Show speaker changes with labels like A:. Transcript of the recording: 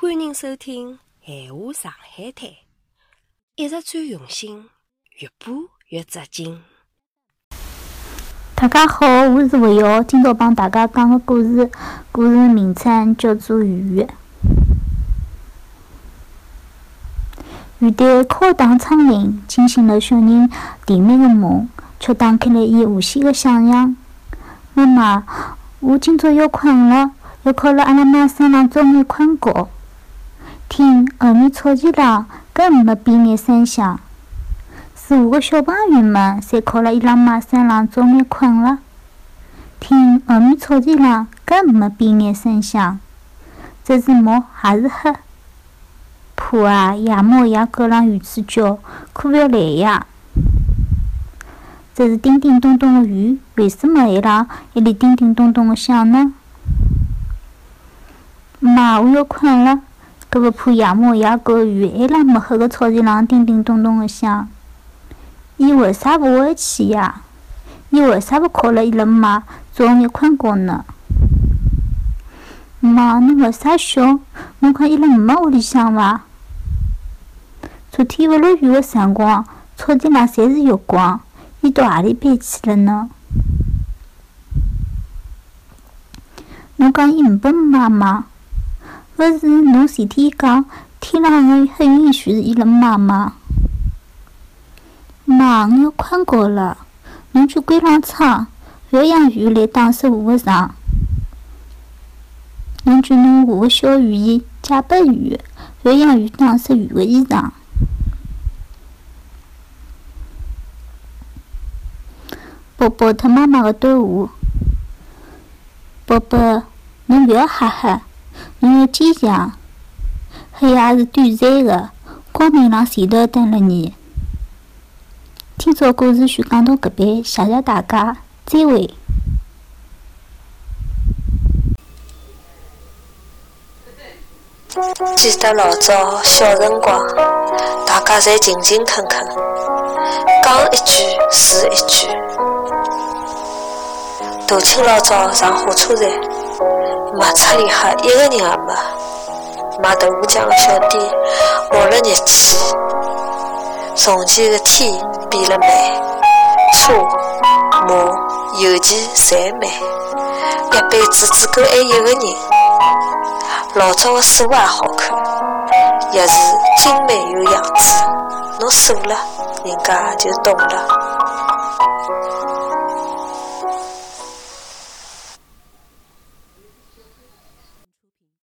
A: 欢迎收听《闲话上海滩》，一直最用心，越播越扎劲。
B: 大家好，我是魏瑶，今朝帮大家讲个故事，故事名称叫做《雨》。雨滴敲打窗棂，惊醒了小人甜蜜的梦，却打开了伊无限的想象。妈妈，我今朝要困了，要靠辣阿拉妈身上早眼困觉。听，后面草地上更没半眼声响。是我个小朋友们侪靠辣伊拉妈身上早眼困了。听，后面草地上更没半眼声响。这是毛还是黑？怕啊！夜猫夜狗浪远处叫，可勿要来呀！这是叮叮咚咚的雨，为什么还让一里叮叮咚咚的响呢？妈，我要困了。搿个怕夜猫夜狗的雨，还辣没黑个草地浪叮叮咚咚的响。伊为啥勿回去呀？伊为啥勿靠辣伊拉妈早眼困觉呢？妈，侬为啥笑？侬看伊拉没屋里向伐？昨天勿落雨个辰光，草地浪侪是月光，伊到何里边去了呢？侬讲伊没妈吗？勿是侬前天讲天浪个黑云全是伊拉妈妈？妈，我要困觉了，侬去关上窗，勿要让雨来打湿我个床。侬叫侬画个小雨衣借拨雨，勿要让雨打湿雨个衣裳。宝宝特妈妈个对话：宝宝，侬勿要吓吓。侬要坚强，黑夜是短暂的，光明辣前头等了你。今朝故事就讲到搿边，谢谢大家，再会。
C: 记得老早小辰光，大家侪勤勤恳恳，讲一句是一句。大清老早上火车站，马车里哈一个人也没。卖豆腐浆的小店冒了热气。从前的天变了美，车马邮件侪慢，一辈子只够爱一个人。老早的锁也好看，钥匙精美有样子。侬锁了，人家就懂了。